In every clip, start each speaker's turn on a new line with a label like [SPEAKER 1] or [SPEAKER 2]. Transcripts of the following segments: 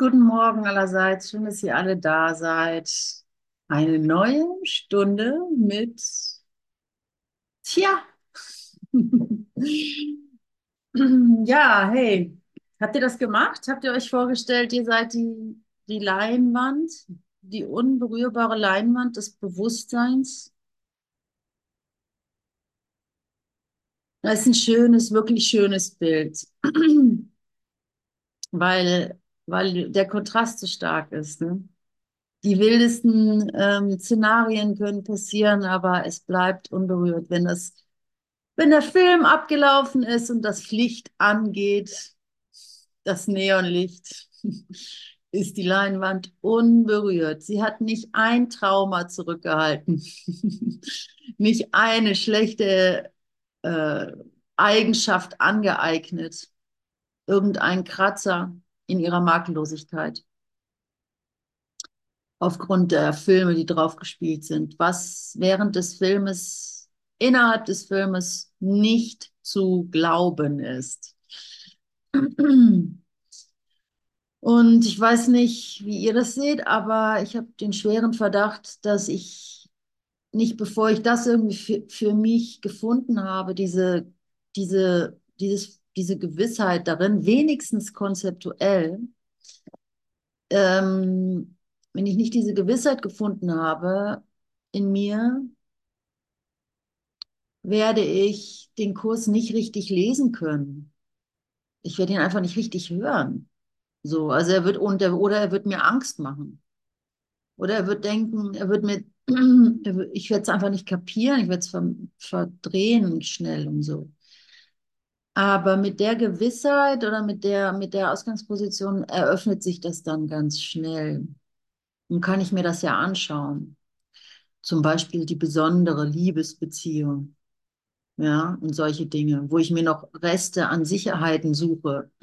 [SPEAKER 1] Guten Morgen allerseits. Schön, dass ihr alle da seid. Eine neue Stunde mit, tja, ja, hey, habt ihr das gemacht? Habt ihr euch vorgestellt, ihr seid die, die Leinwand, die unberührbare Leinwand des Bewusstseins? Das ist ein schönes, wirklich schönes Bild, weil, weil der Kontrast so stark ist. Ne? Die wildesten ähm, Szenarien können passieren, aber es bleibt unberührt. Wenn das, wenn der Film abgelaufen ist und das Licht angeht, das Neonlicht, ist die Leinwand unberührt. Sie hat nicht ein Trauma zurückgehalten, nicht eine schlechte äh, Eigenschaft angeeignet, irgendein Kratzer in ihrer Makellosigkeit aufgrund der Filme, die draufgespielt sind, was während des Filmes, innerhalb des Filmes nicht zu glauben ist. Und ich weiß nicht, wie ihr das seht, aber ich habe den schweren Verdacht, dass ich nicht, bevor ich das irgendwie für, für mich gefunden habe, diese, diese, dieses, diese Gewissheit darin, wenigstens konzeptuell, ähm, wenn ich nicht diese Gewissheit gefunden habe in mir, werde ich den Kurs nicht richtig lesen können. Ich werde ihn einfach nicht richtig hören. So, also er wird unter, oder er wird mir Angst machen. Oder er wird denken, er wird mir, ich werde es einfach nicht kapieren, ich werde es verdrehen schnell und so. Aber mit der Gewissheit oder mit der, mit der Ausgangsposition eröffnet sich das dann ganz schnell. Nun kann ich mir das ja anschauen. Zum Beispiel die besondere Liebesbeziehung. Ja, und solche Dinge, wo ich mir noch Reste an Sicherheiten suche.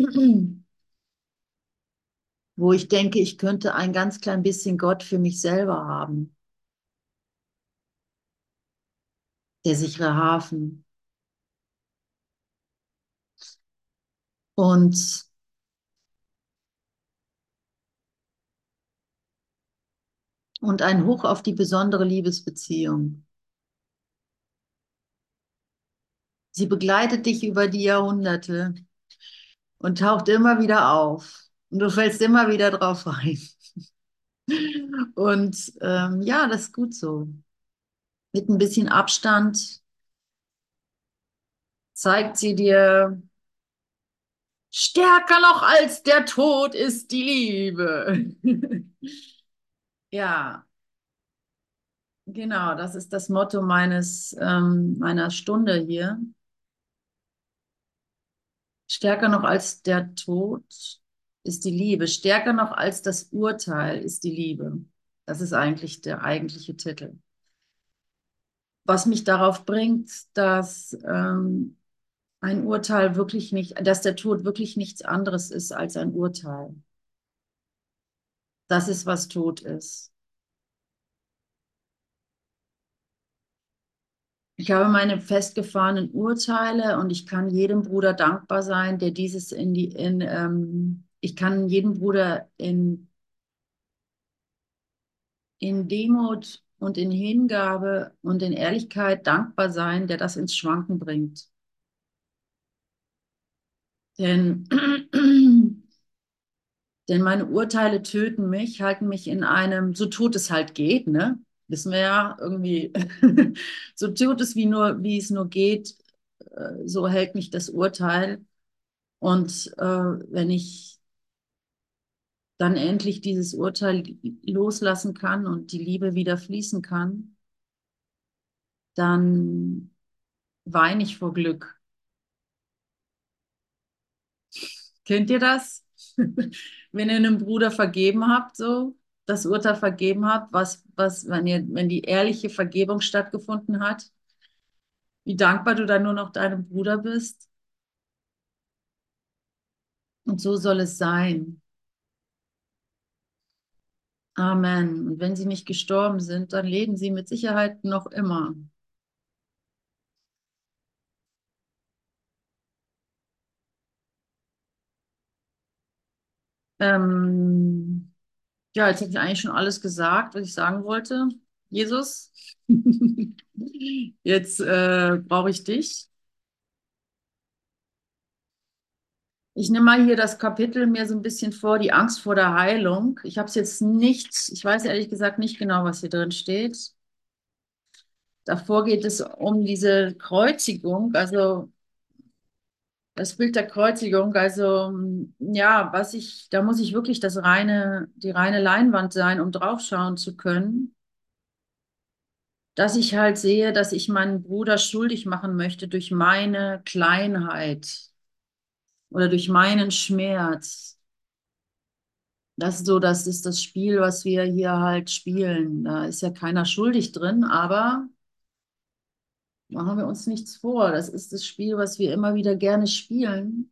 [SPEAKER 1] wo ich denke, ich könnte ein ganz klein bisschen Gott für mich selber haben. Der sichere Hafen. Und und ein Hoch auf die besondere Liebesbeziehung. Sie begleitet dich über die Jahrhunderte und taucht immer wieder auf. Und du fällst immer wieder drauf rein. Und ähm, ja, das ist gut so. Mit ein bisschen Abstand zeigt sie dir, stärker noch als der Tod ist die Liebe. Ja, genau, das ist das Motto meines, ähm, meiner Stunde hier. Stärker noch als der Tod ist die Liebe. Stärker noch als das Urteil ist die Liebe. Das ist eigentlich der eigentliche Titel. Was mich darauf bringt, dass ähm, ein Urteil wirklich nicht, dass der Tod wirklich nichts anderes ist als ein Urteil. Das ist, was tot ist. Ich habe meine festgefahrenen Urteile und ich kann jedem Bruder dankbar sein, der dieses in die, in, ähm, ich kann jedem Bruder in, in Demut und in Hingabe und in Ehrlichkeit dankbar sein, der das ins Schwanken bringt. Denn Denn meine Urteile töten mich, halten mich in einem, so tot es halt geht, ne? Wissen wir ja irgendwie, so tot es wie nur, wie es nur geht, äh, so hält mich das Urteil. Und äh, wenn ich dann endlich dieses Urteil loslassen kann und die Liebe wieder fließen kann, dann weine ich vor Glück. Kennt ihr das? wenn ihr einem Bruder vergeben habt, so das Urteil vergeben habt, was, was, wenn ihr, wenn die ehrliche Vergebung stattgefunden hat, wie dankbar du dann nur noch deinem Bruder bist. Und so soll es sein. Amen. Und wenn sie nicht gestorben sind, dann leben sie mit Sicherheit noch immer. Ähm, ja, jetzt habe ich eigentlich schon alles gesagt, was ich sagen wollte. Jesus, jetzt äh, brauche ich dich. Ich nehme mal hier das Kapitel mir so ein bisschen vor, die Angst vor der Heilung. Ich habe es jetzt nicht, ich weiß ehrlich gesagt nicht genau, was hier drin steht. Davor geht es um diese Kreuzigung, also das Bild der Kreuzigung. Also ja, was ich, da muss ich wirklich das reine, die reine Leinwand sein, um draufschauen zu können. Dass ich halt sehe, dass ich meinen Bruder schuldig machen möchte durch meine Kleinheit oder durch meinen Schmerz. Das ist so, das ist das Spiel, was wir hier halt spielen. Da ist ja keiner schuldig drin, aber machen wir uns nichts vor. Das ist das Spiel, was wir immer wieder gerne spielen.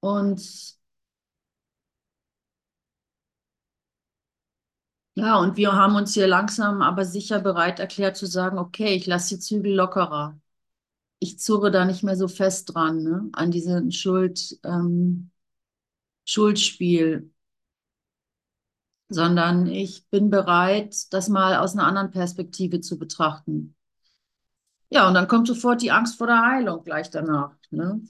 [SPEAKER 1] Und ja, und wir haben uns hier langsam aber sicher bereit erklärt zu sagen, okay, ich lasse die Zügel lockerer. Ich zurre da nicht mehr so fest dran, ne, an diesem Schuld, ähm, Schuldspiel sondern ich bin bereit, das mal aus einer anderen Perspektive zu betrachten. Ja, und dann kommt sofort die Angst vor der Heilung gleich danach. Ne?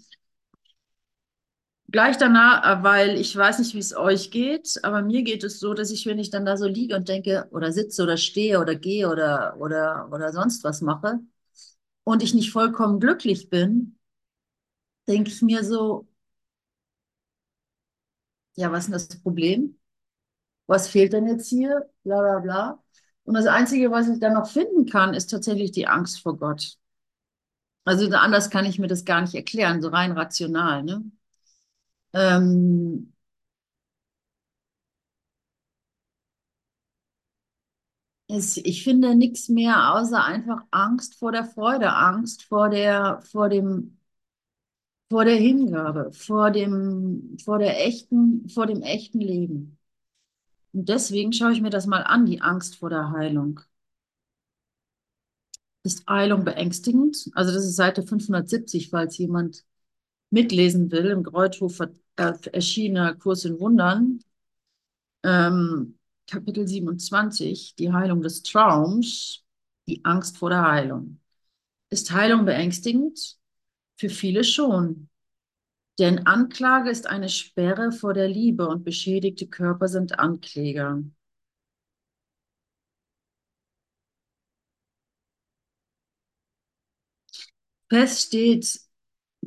[SPEAKER 1] Gleich danach, äh, weil ich weiß nicht, wie es euch geht, aber mir geht es so, dass ich, wenn ich dann da so liege und denke oder sitze oder stehe oder gehe oder, oder, oder sonst was mache und ich nicht vollkommen glücklich bin, denke ich mir so, ja, was ist denn das Problem? Was fehlt denn jetzt hier? Bla bla bla. Und das Einzige, was ich dann noch finden kann, ist tatsächlich die Angst vor Gott. Also anders kann ich mir das gar nicht erklären, so rein rational. Ne? Ähm, ich finde nichts mehr außer einfach Angst vor der Freude, Angst vor der, vor dem, vor der Hingabe, vor dem, vor der echten, vor dem echten Leben. Und deswegen schaue ich mir das mal an, die Angst vor der Heilung. Ist Heilung beängstigend? Also das ist Seite 570, falls jemand mitlesen will, im Kreuthof äh, erschienener Kurs in Wundern. Ähm, Kapitel 27, die Heilung des Traums, die Angst vor der Heilung. Ist Heilung beängstigend? Für viele schon. Denn Anklage ist eine Sperre vor der Liebe und beschädigte Körper sind Ankläger. Fest steht,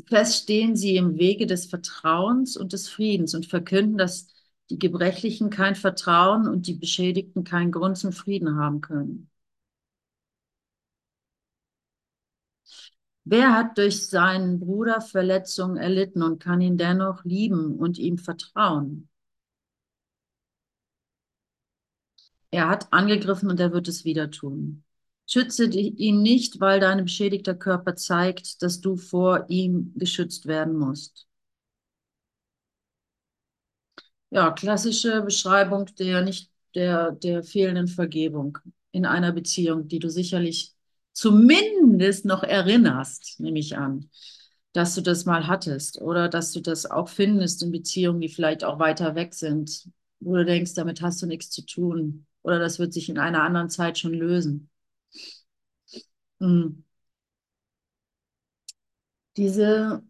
[SPEAKER 1] fest stehen sie im Wege des Vertrauens und des Friedens und verkünden, dass die Gebrechlichen kein Vertrauen und die Beschädigten keinen Grund zum Frieden haben können. Wer hat durch seinen Bruder Verletzungen erlitten und kann ihn dennoch lieben und ihm vertrauen? Er hat angegriffen und er wird es wieder tun. Schütze ihn nicht, weil dein beschädigter Körper zeigt, dass du vor ihm geschützt werden musst. Ja, klassische Beschreibung der nicht der, der fehlenden Vergebung in einer Beziehung, die du sicherlich zumindest noch erinnerst, nehme ich an, dass du das mal hattest oder dass du das auch findest in Beziehungen, die vielleicht auch weiter weg sind, wo du denkst, damit hast du nichts zu tun oder das wird sich in einer anderen Zeit schon lösen. Hm. Diese,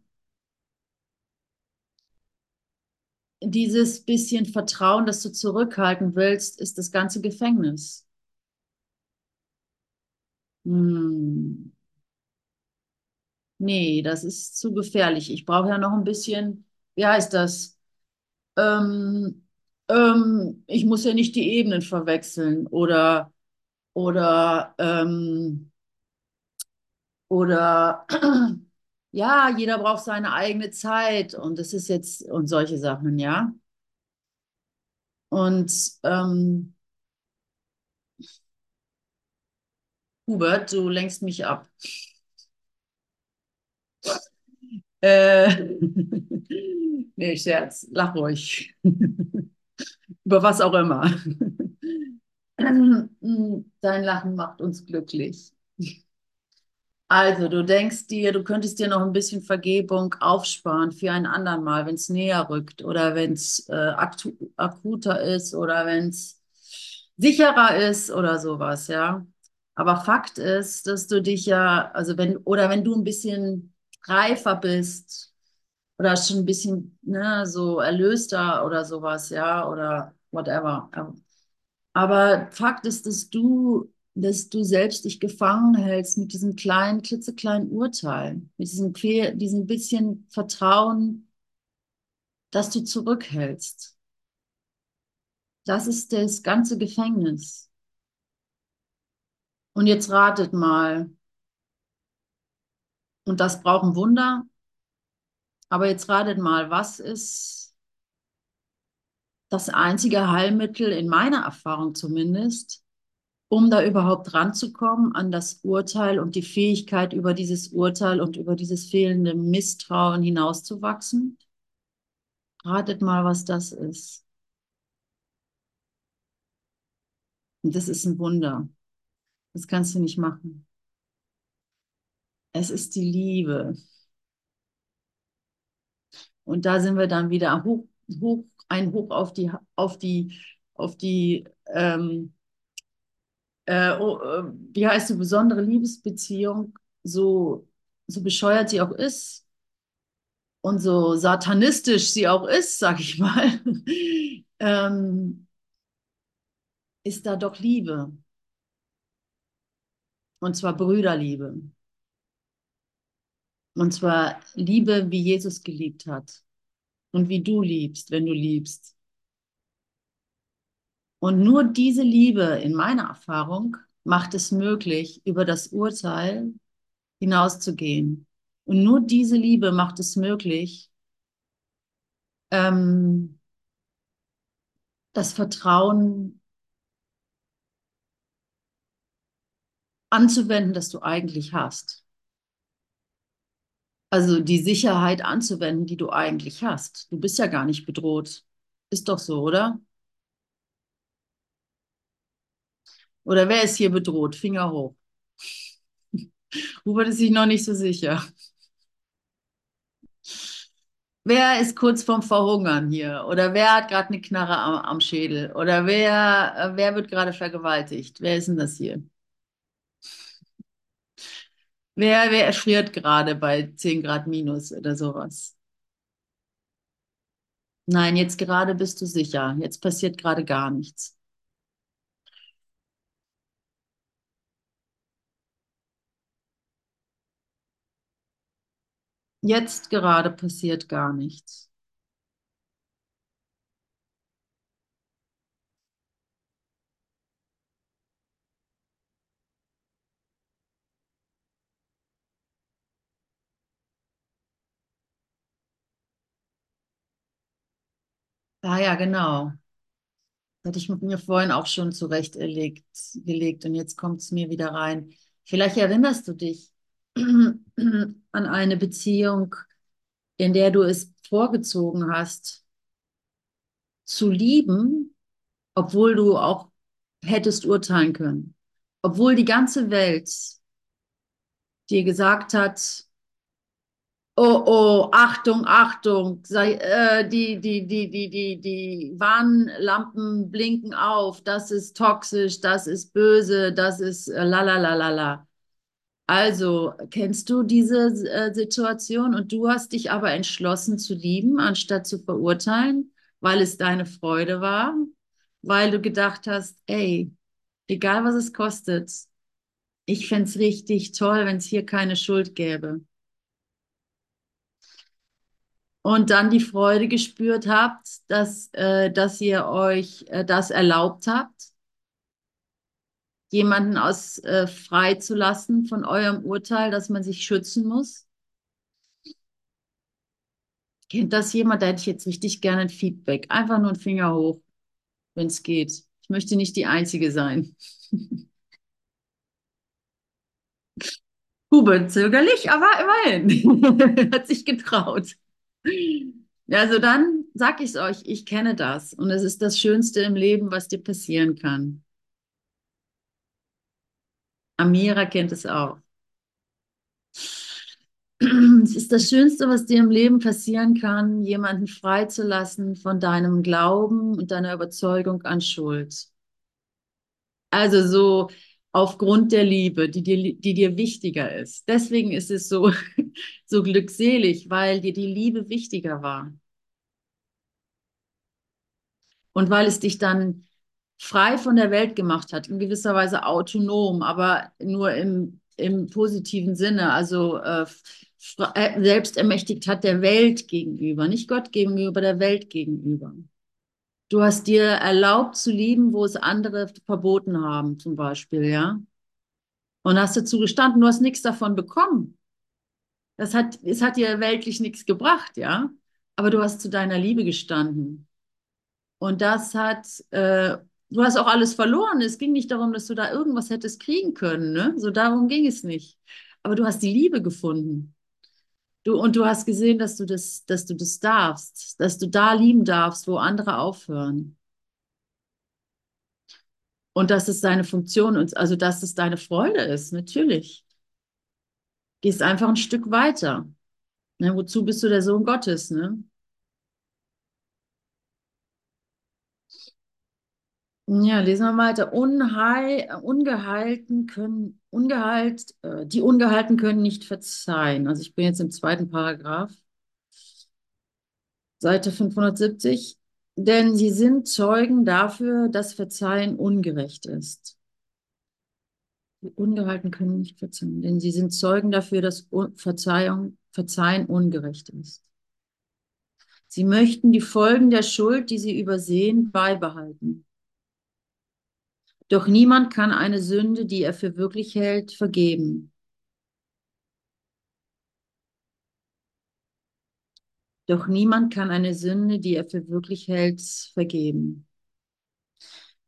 [SPEAKER 1] dieses bisschen Vertrauen, das du zurückhalten willst, ist das ganze Gefängnis. Hm. Nee, das ist zu gefährlich. Ich brauche ja noch ein bisschen, wie heißt das? Ähm, ähm, ich muss ja nicht die Ebenen verwechseln oder, oder, ähm, oder, ja, jeder braucht seine eigene Zeit und das ist jetzt, und solche Sachen, ja. Und, ähm, Hubert, du lenkst mich ab. Äh, nee, Scherz, lach ruhig. Über was auch immer. Dein Lachen macht uns glücklich. Also, du denkst dir, du könntest dir noch ein bisschen Vergebung aufsparen für ein andern Mal, wenn es näher rückt oder wenn es äh, akuter ist oder wenn es sicherer ist oder sowas, ja. Aber Fakt ist, dass du dich ja, also wenn, oder wenn du ein bisschen reifer bist oder schon ein bisschen, ne, so erlöster oder sowas, ja, oder whatever. Aber Fakt ist, dass du dass du selbst dich gefangen hältst mit diesem kleinen, klitzekleinen Urteil, mit diesem, diesem bisschen Vertrauen, dass du zurückhältst. Das ist das ganze Gefängnis. Und jetzt ratet mal. Und das braucht ein Wunder. Aber jetzt ratet mal, was ist das einzige Heilmittel in meiner Erfahrung zumindest, um da überhaupt ranzukommen an das Urteil und die Fähigkeit, über dieses Urteil und über dieses fehlende Misstrauen hinauszuwachsen? Ratet mal, was das ist. Und das ist ein Wunder. Das kannst du nicht machen. Es ist die Liebe. Und da sind wir dann wieder hoch, hoch, ein Hoch auf die, auf die, auf die, ähm, äh, oh, äh, wie heißt die besondere Liebesbeziehung, so, so bescheuert sie auch ist und so satanistisch sie auch ist, sag ich mal, ähm, ist da doch Liebe. Und zwar Brüderliebe. Und zwar Liebe, wie Jesus geliebt hat. Und wie du liebst, wenn du liebst. Und nur diese Liebe, in meiner Erfahrung, macht es möglich, über das Urteil hinauszugehen. Und nur diese Liebe macht es möglich, ähm, das Vertrauen anzuwenden, das du eigentlich hast. Also die Sicherheit anzuwenden, die du eigentlich hast. Du bist ja gar nicht bedroht. Ist doch so, oder? Oder wer ist hier bedroht? Finger hoch. Hubert ist sich noch nicht so sicher. Wer ist kurz vorm Verhungern hier? Oder wer hat gerade eine Knarre am, am, Schädel? Oder wer, wer wird gerade vergewaltigt? Wer ist denn das hier? Wer, wer erfriert gerade bei 10 Grad minus oder sowas? Nein, jetzt gerade bist du sicher. Jetzt passiert gerade gar nichts. Jetzt gerade passiert gar nichts. Ah ja, genau. Das hatte ich mir vorhin auch schon zurechtlegt gelegt und jetzt kommt es mir wieder rein. Vielleicht erinnerst du dich an eine Beziehung, in der du es vorgezogen hast, zu lieben, obwohl du auch hättest urteilen können. Obwohl die ganze Welt dir gesagt hat, Oh, oh, Achtung, Achtung, sei, äh, die, die, die, die, die, die Warnlampen blinken auf, das ist toxisch, das ist böse, das ist äh, la la la la la. Also, kennst du diese äh, Situation und du hast dich aber entschlossen zu lieben, anstatt zu verurteilen, weil es deine Freude war, weil du gedacht hast, ey, egal was es kostet, ich fände es richtig toll, wenn es hier keine Schuld gäbe. Und dann die Freude gespürt habt, dass, äh, dass ihr euch äh, das erlaubt habt jemanden aus äh, freizulassen von eurem Urteil, dass man sich schützen muss? Kennt das jemand? Da hätte ich jetzt richtig gerne ein Feedback. Einfach nur ein Finger hoch, wenn es geht. Ich möchte nicht die Einzige sein. Hubert zögerlich, aber immerhin. Hat sich getraut. Also dann sag ich es euch, ich kenne das. Und es ist das Schönste im Leben, was dir passieren kann. Amira kennt es auch. Es ist das Schönste, was dir im Leben passieren kann, jemanden freizulassen von deinem Glauben und deiner Überzeugung an Schuld. Also so aufgrund der Liebe, die dir, die dir wichtiger ist. Deswegen ist es so, so glückselig, weil dir die Liebe wichtiger war. Und weil es dich dann frei von der Welt gemacht hat, in gewisser Weise autonom, aber nur im, im positiven Sinne, also äh, selbst ermächtigt hat der Welt gegenüber, nicht Gott gegenüber, der Welt gegenüber. Du hast dir erlaubt zu lieben, wo es andere verboten haben, zum Beispiel, ja. Und hast dazu gestanden, du hast nichts davon bekommen. Das hat, es hat dir weltlich nichts gebracht, ja. Aber du hast zu deiner Liebe gestanden. Und das hat, äh, du hast auch alles verloren. Es ging nicht darum, dass du da irgendwas hättest kriegen können, ne? So darum ging es nicht. Aber du hast die Liebe gefunden. Du, und du hast gesehen, dass du das, dass du das darfst, dass du da lieben darfst, wo andere aufhören. Und dass es deine Funktion und also dass es deine Freude ist, natürlich. Gehst einfach ein Stück weiter. Ne, wozu bist du der Sohn Gottes, ne? Ja, lesen wir weiter. Unheil, Ungeheilten können, ungeheilt, äh, die Ungehalten können nicht verzeihen. Also ich bin jetzt im zweiten Paragraph, Seite 570. Denn sie sind Zeugen dafür, dass Verzeihen ungerecht ist. Die Ungehalten können nicht verzeihen, denn sie sind Zeugen dafür, dass Verzeihung, Verzeihen ungerecht ist. Sie möchten die Folgen der Schuld, die sie übersehen, beibehalten. Doch niemand kann eine Sünde, die er für wirklich hält, vergeben. Doch niemand kann eine Sünde, die er für wirklich hält, vergeben.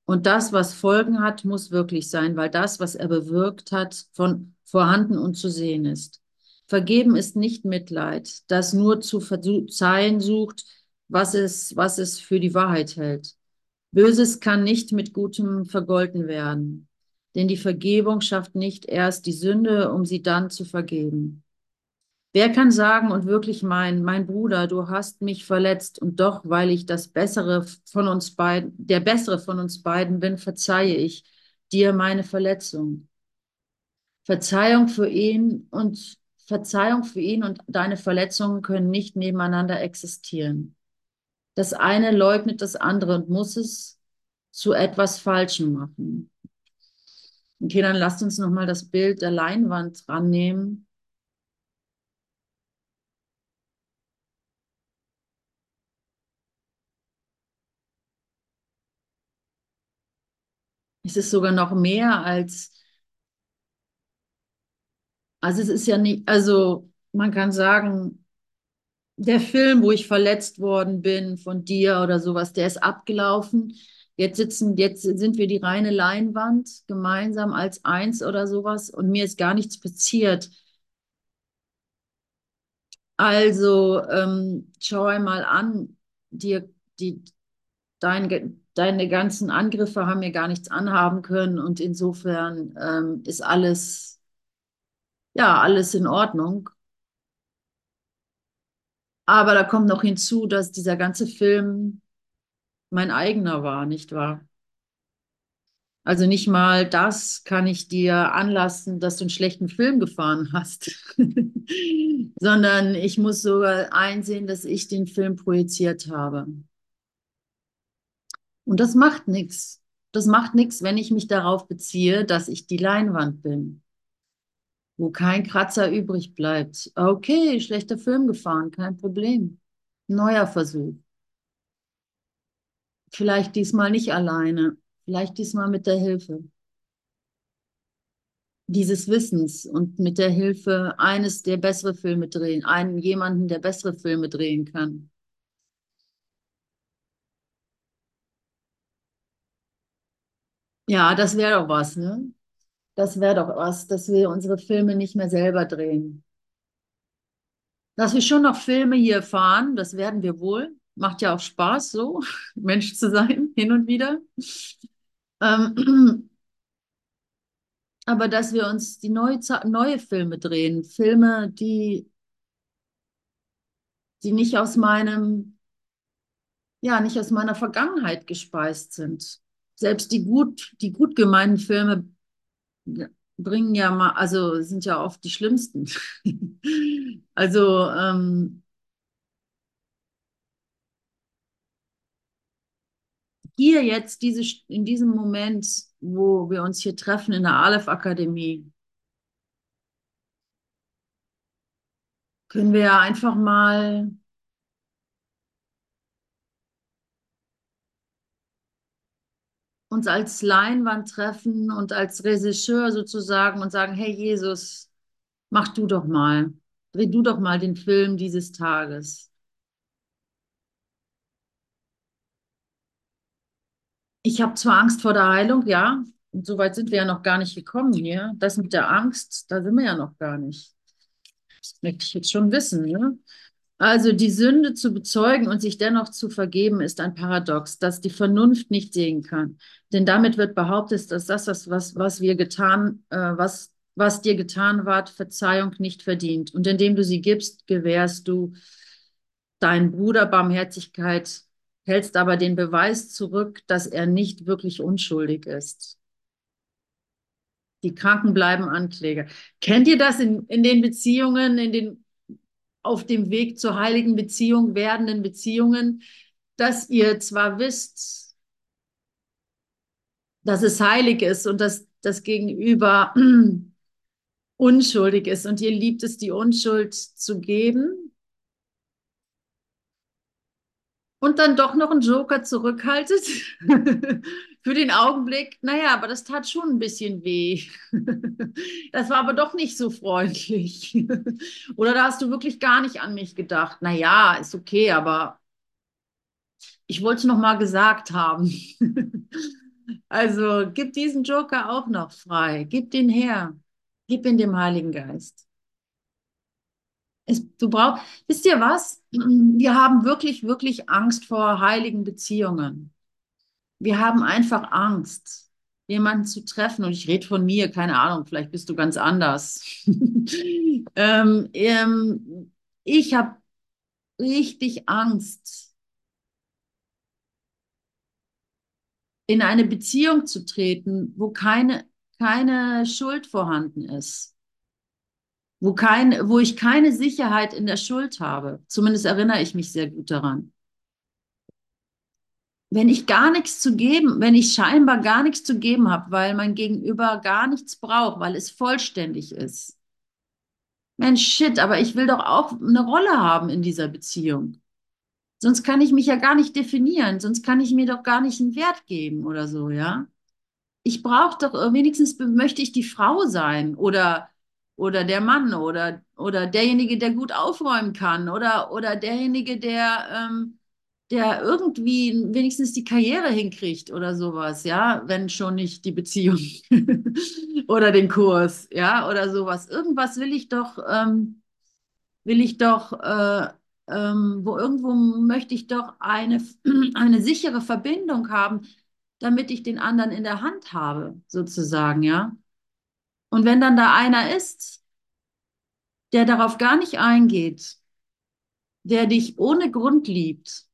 [SPEAKER 1] Und das, was Folgen hat, muss wirklich sein, weil das, was er bewirkt hat, von vorhanden und zu sehen ist. Vergeben ist nicht Mitleid, das nur zu verzeihen sucht, was es, was es für die Wahrheit hält. Böses kann nicht mit Gutem vergolten werden, denn die Vergebung schafft nicht erst die Sünde, um sie dann zu vergeben. Wer kann sagen und wirklich meinen, mein Bruder, du hast mich verletzt und doch, weil ich das Bessere von uns beiden, der Bessere von uns beiden bin, verzeihe ich dir meine Verletzung. Verzeihung für ihn und Verzeihung für ihn und deine Verletzungen können nicht nebeneinander existieren. Das eine leugnet das andere und muss es zu etwas Falschem machen. Okay, dann lasst uns nochmal das Bild der Leinwand rannehmen. Es ist sogar noch mehr als, also es ist ja nicht, also man kann sagen, der Film, wo ich verletzt worden bin von dir oder sowas, der ist abgelaufen. Jetzt sitzen, jetzt sind wir die reine Leinwand gemeinsam als eins oder sowas und mir ist gar nichts passiert. Also ähm, schau einmal an, dir, die, dein, deine ganzen Angriffe haben mir gar nichts anhaben können und insofern ähm, ist alles, ja, alles in Ordnung. Aber da kommt noch hinzu, dass dieser ganze Film mein eigener war, nicht wahr? Also nicht mal das kann ich dir anlassen, dass du einen schlechten Film gefahren hast, sondern ich muss sogar einsehen, dass ich den Film projiziert habe. Und das macht nichts. Das macht nichts, wenn ich mich darauf beziehe, dass ich die Leinwand bin wo kein Kratzer übrig bleibt. Okay, schlechter Film gefahren, kein Problem. Neuer Versuch. Vielleicht diesmal nicht alleine, vielleicht diesmal mit der Hilfe dieses Wissens und mit der Hilfe eines, der bessere Filme drehen, einen jemanden, der bessere Filme drehen kann. Ja, das wäre doch was, ne? Das wäre doch was, dass wir unsere Filme nicht mehr selber drehen. Dass wir schon noch Filme hier fahren, das werden wir wohl. Macht ja auch Spaß, so Mensch zu sein, hin und wieder. Ähm, aber dass wir uns die neue, neue Filme drehen, Filme, die, die nicht aus meinem, ja, nicht aus meiner Vergangenheit gespeist sind. Selbst die gut, die gut gemeinten Filme bringen ja mal, also sind ja oft die schlimmsten. also ähm, hier jetzt diese, in diesem Moment, wo wir uns hier treffen in der Aleph Akademie, können wir ja einfach mal uns als Leinwand treffen und als Regisseur sozusagen und sagen, hey Jesus, mach du doch mal, dreh du doch mal den Film dieses Tages. Ich habe zwar Angst vor der Heilung, ja, und so weit sind wir ja noch gar nicht gekommen hier. Das mit der Angst, da sind wir ja noch gar nicht. Das möchte ich jetzt schon wissen. Ne? Also die Sünde zu bezeugen und sich dennoch zu vergeben, ist ein Paradox, das die Vernunft nicht sehen kann. Denn damit wird behauptet, dass das, was, was, wir getan, äh, was, was dir getan ward, Verzeihung nicht verdient. Und indem du sie gibst, gewährst du deinen Bruder Barmherzigkeit, hältst aber den Beweis zurück, dass er nicht wirklich unschuldig ist. Die Kranken bleiben Ankläger. Kennt ihr das in, in den Beziehungen, in den auf dem Weg zur heiligen Beziehung werdenden Beziehungen, dass ihr zwar wisst, dass es heilig ist und dass das Gegenüber unschuldig ist und ihr liebt es, die Unschuld zu geben, und dann doch noch einen Joker zurückhaltet für den Augenblick. Naja, aber das tat schon ein bisschen weh. das war aber doch nicht so freundlich. Oder da hast du wirklich gar nicht an mich gedacht. Naja, ist okay, aber ich wollte es noch mal gesagt haben. also gib diesen Joker auch noch frei. Gib den her. Gib ihn dem Heiligen Geist. Es, du brauchst, wisst ihr was? Wir haben wirklich, wirklich Angst vor heiligen Beziehungen. Wir haben einfach Angst, jemanden zu treffen. Und ich rede von mir, keine Ahnung, vielleicht bist du ganz anders. ähm, ähm, ich habe richtig Angst, in eine Beziehung zu treten, wo keine, keine Schuld vorhanden ist wo, kein, wo ich keine Sicherheit in der Schuld habe. Zumindest erinnere ich mich sehr gut daran. Wenn ich gar nichts zu geben, wenn ich scheinbar gar nichts zu geben habe, weil mein Gegenüber gar nichts braucht, weil es vollständig ist. Mensch, shit, aber ich will doch auch eine Rolle haben in dieser Beziehung. Sonst kann ich mich ja gar nicht definieren, sonst kann ich mir doch gar nicht einen Wert geben oder so, ja. Ich brauche doch, wenigstens möchte ich die Frau sein oder oder der Mann oder, oder derjenige, der gut aufräumen kann oder, oder derjenige, der, ähm, der irgendwie wenigstens die Karriere hinkriegt oder sowas, ja, wenn schon nicht die Beziehung oder den Kurs, ja, oder sowas. Irgendwas will ich doch, ähm, will ich doch, äh, ähm, wo irgendwo möchte ich doch eine, eine sichere Verbindung haben, damit ich den anderen in der Hand habe, sozusagen, ja. Und wenn dann da einer ist, der darauf gar nicht eingeht, der dich ohne Grund liebt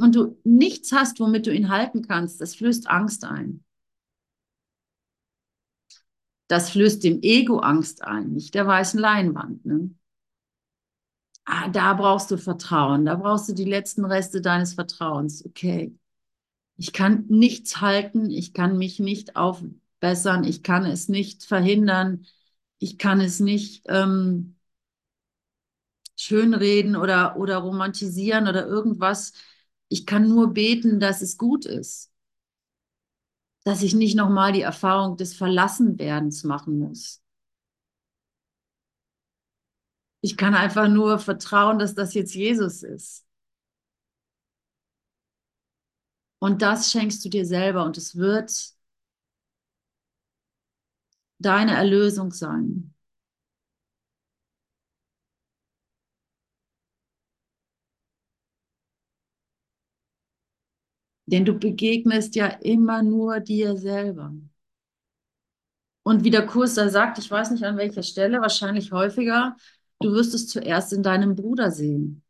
[SPEAKER 1] und du nichts hast, womit du ihn halten kannst, das flößt Angst ein. Das flößt dem Ego Angst ein, nicht der weißen Leinwand. Ne? Ah, da brauchst du Vertrauen, da brauchst du die letzten Reste deines Vertrauens. Okay. Ich kann nichts halten, ich kann mich nicht auf, bessern, ich kann es nicht verhindern, ich kann es nicht ähm, schönreden oder, oder romantisieren oder irgendwas. Ich kann nur beten, dass es gut ist. Dass ich nicht nochmal die Erfahrung des Verlassenwerdens machen muss. Ich kann einfach nur vertrauen, dass das jetzt Jesus ist. Und das schenkst du dir selber und es wird deine Erlösung sein. Denn du begegnest ja immer nur dir selber. Und wie der Kurs da sagt, ich weiß nicht an welcher Stelle, wahrscheinlich häufiger, du wirst es zuerst in deinem Bruder sehen.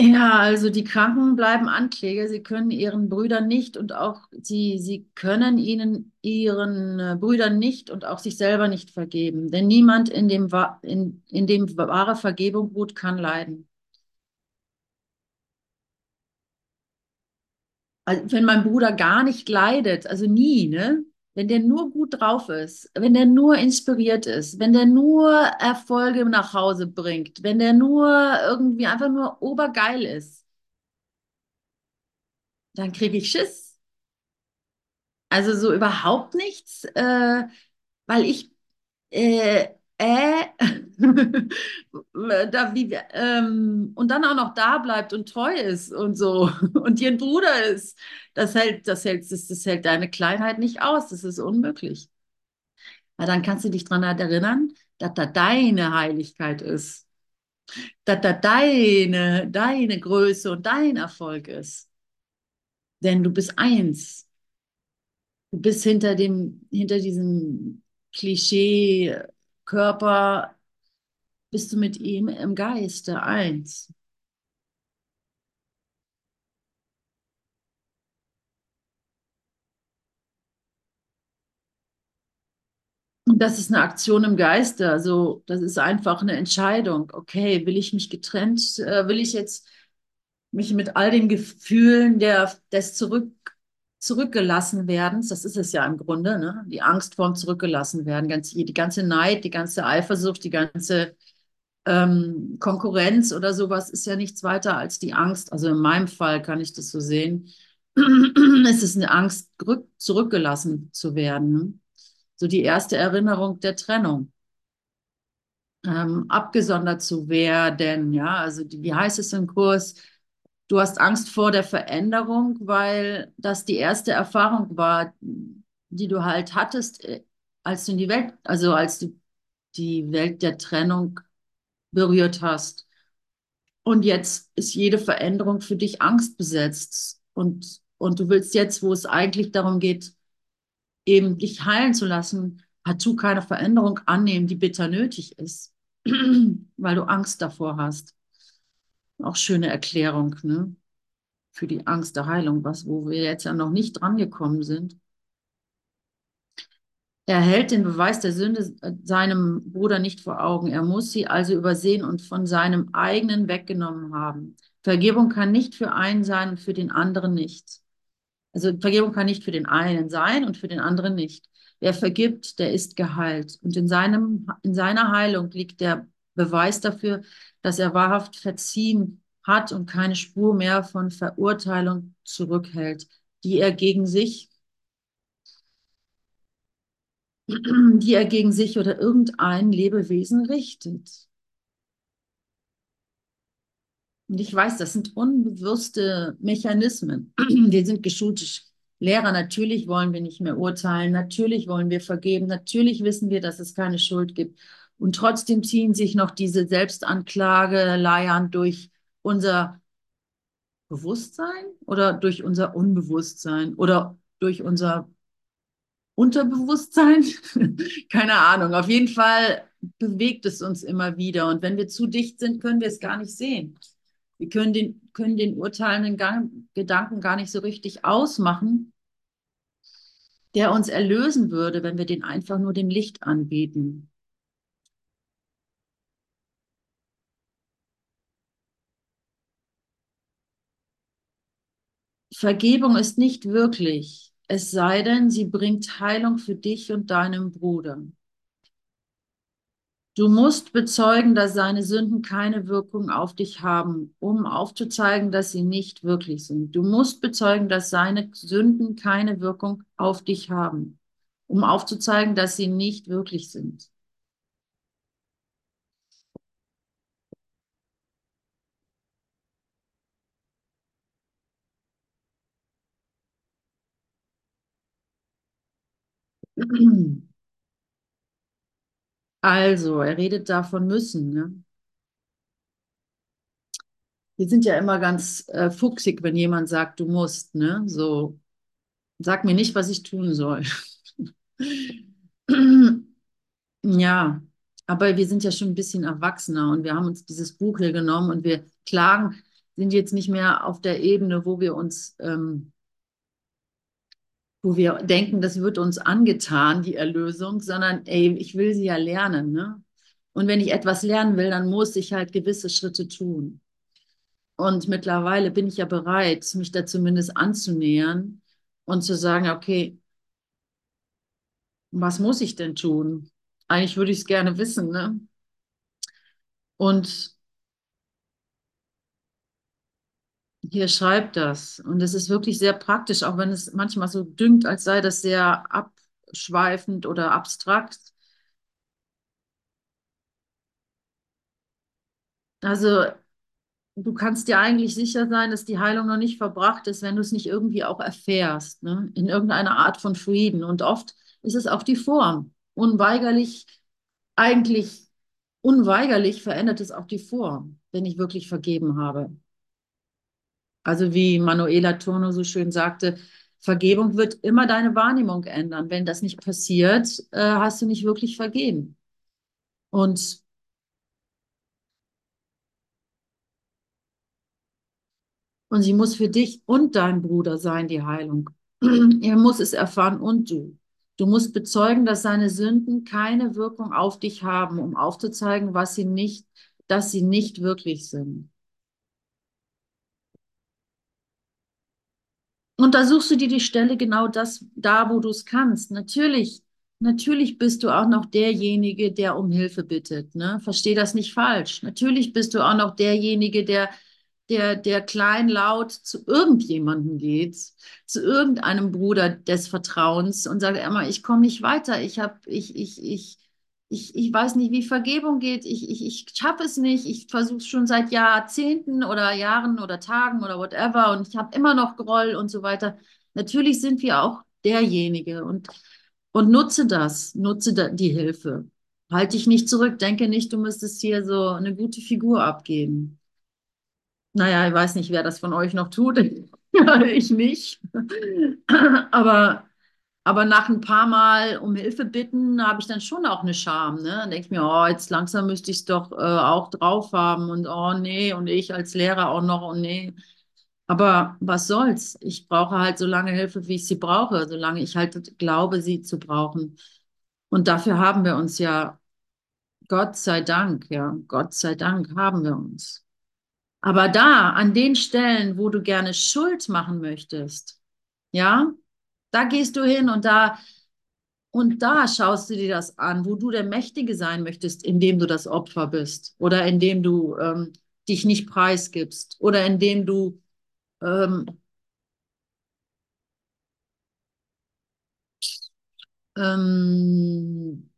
[SPEAKER 1] Ja, also die Kranken bleiben Ankläger. Sie können ihren Brüdern nicht und auch sie, sie können ihnen ihren äh, Brüdern nicht und auch sich selber nicht vergeben. Denn niemand, in dem, in, in dem wahre Vergebung ruht, kann leiden. Also wenn mein Bruder gar nicht leidet, also nie, ne? Wenn der nur gut drauf ist, wenn der nur inspiriert ist, wenn der nur Erfolge nach Hause bringt, wenn der nur irgendwie einfach nur obergeil ist, dann kriege ich Schiss. Also so überhaupt nichts, äh, weil ich äh, äh, da wie ähm, und dann auch noch da bleibt und treu ist und so und dir ein Bruder ist, das hält, das hält, das, das hält deine Kleinheit nicht aus, das ist unmöglich. Weil dann kannst du dich daran erinnern, dass da deine Heiligkeit ist, dass da deine, deine Größe und dein Erfolg ist. Denn du bist eins. Du bist hinter dem, hinter diesem Klischee-Körper, bist du mit ihm im Geiste eins. Und das ist eine Aktion im Geiste. Also, das ist einfach eine Entscheidung. Okay, will ich mich getrennt, äh, will ich jetzt mich mit all den Gefühlen der, des zurück, zurückgelassen werdens, das ist es ja im Grunde, ne? Die Angst vorm Zurückgelassen werden, ganz, die ganze Neid, die ganze Eifersucht, die ganze ähm, Konkurrenz oder sowas ist ja nichts weiter als die Angst. Also in meinem Fall kann ich das so sehen. Es ist eine Angst, zurückgelassen zu werden. Ne? So die erste Erinnerung der Trennung. Ähm, abgesondert zu werden, ja, also die, wie heißt es im Kurs? Du hast Angst vor der Veränderung, weil das die erste Erfahrung war, die du halt hattest, äh, als du in die Welt, also als du die Welt der Trennung berührt hast. Und jetzt ist jede Veränderung für dich angstbesetzt. Und, und du willst jetzt, wo es eigentlich darum geht, eben dich heilen zu lassen, partout keine Veränderung annehmen, die bitter nötig ist, weil du Angst davor hast. Auch schöne Erklärung, ne? Für die Angst der Heilung, was, wo wir jetzt ja noch nicht dran gekommen sind. Er hält den Beweis der Sünde seinem Bruder nicht vor Augen. Er muss sie also übersehen und von seinem eigenen weggenommen haben. Vergebung kann nicht für einen sein und für den anderen nicht. Also Vergebung kann nicht für den einen sein und für den anderen nicht. Wer vergibt, der ist geheilt. Und in seinem, in seiner Heilung liegt der Beweis dafür, dass er wahrhaft verziehen hat und keine Spur mehr von Verurteilung zurückhält, die er gegen sich die er gegen sich oder irgendein Lebewesen richtet. Und ich weiß, das sind unbewusste Mechanismen. Wir sind geschulte Lehrer. Natürlich wollen wir nicht mehr urteilen. Natürlich wollen wir vergeben. Natürlich wissen wir, dass es keine Schuld gibt. Und trotzdem ziehen sich noch diese Selbstanklageleiern durch unser Bewusstsein oder durch unser Unbewusstsein oder durch unser Unterbewusstsein? Keine Ahnung. Auf jeden Fall bewegt es uns immer wieder. Und wenn wir zu dicht sind, können wir es gar nicht sehen. Wir können den, können den urteilenden Gang, Gedanken gar nicht so richtig ausmachen, der uns erlösen würde, wenn wir den einfach nur dem Licht anbieten. Vergebung ist nicht wirklich, es sei denn, sie bringt Heilung für dich und deinem Bruder. Du musst bezeugen, dass seine Sünden keine Wirkung auf dich haben, um aufzuzeigen, dass sie nicht wirklich sind. Du musst bezeugen, dass seine Sünden keine Wirkung auf dich haben, um aufzuzeigen, dass sie nicht wirklich sind. Also, er redet davon müssen. Ne? wir sind ja immer ganz äh, fuchsig, wenn jemand sagt, du musst, ne? So, sag mir nicht, was ich tun soll. Ja, aber wir sind ja schon ein bisschen erwachsener und wir haben uns dieses Buch hier genommen und wir klagen, sind jetzt nicht mehr auf der Ebene, wo wir uns, ähm, wo wir denken, das wird uns angetan, die Erlösung, sondern ey, ich will sie ja lernen, ne? Und wenn ich etwas lernen will, dann muss ich halt gewisse Schritte tun. Und mittlerweile bin ich ja bereit, mich da zumindest anzunähern und zu sagen, okay, was muss ich denn tun? Eigentlich würde ich es gerne wissen, ne? Und hier schreibt das. Und es ist wirklich sehr praktisch, auch wenn es manchmal so dünkt, als sei das sehr abschweifend oder abstrakt. Also du kannst dir eigentlich sicher sein, dass die Heilung noch nicht verbracht ist, wenn du es nicht irgendwie auch erfährst, ne? In irgendeiner Art von Frieden. Und oft ist es auch die Form. Unweigerlich, eigentlich unweigerlich verändert es auch die Form, wenn ich wirklich vergeben habe. Also wie Manuela Turno so schön sagte, Vergebung wird immer deine Wahrnehmung ändern. Wenn das nicht passiert, äh, hast du nicht wirklich vergeben. Und Und sie muss für dich und dein Bruder sein, die Heilung. er muss es erfahren und du. Du musst bezeugen, dass seine Sünden keine Wirkung auf dich haben, um aufzuzeigen, was sie nicht, dass sie nicht wirklich sind. Und da suchst du dir die Stelle genau das, da wo du es kannst. Natürlich, natürlich bist du auch noch derjenige, der um Hilfe bittet. Ne? Versteh das nicht falsch. Natürlich bist du auch noch derjenige, der der, der kleinlaut zu irgendjemandem geht, zu irgendeinem Bruder des Vertrauens und sagt, Emma, ich komme nicht weiter, ich habe, ich, ich, ich, ich, ich weiß nicht, wie Vergebung geht, ich, ich, ich schaffe es nicht, ich versuche es schon seit Jahrzehnten oder Jahren oder Tagen oder whatever und ich habe immer noch Groll und so weiter. Natürlich sind wir auch derjenige und, und nutze das, nutze da die Hilfe. Halte dich nicht zurück, denke nicht, du müsstest hier so eine gute Figur abgeben. Naja, ich weiß nicht, wer das von euch noch tut. ich nicht. aber, aber nach ein paar Mal um Hilfe bitten, habe ich dann schon auch eine Scham. Ne? Dann denke ich mir, oh, jetzt langsam müsste ich es doch äh, auch drauf haben. Und oh nee, und ich als Lehrer auch noch, und nee. Aber was soll's? Ich brauche halt so lange Hilfe, wie ich sie brauche, solange ich halt glaube, sie zu brauchen. Und dafür haben wir uns ja, Gott sei Dank, ja, Gott sei Dank haben wir uns. Aber da, an den Stellen, wo du gerne Schuld machen möchtest, ja, da gehst du hin und da, und da schaust du dir das an, wo du der Mächtige sein möchtest, indem du das Opfer bist oder indem du ähm, dich nicht preisgibst oder indem du ähm, ähm,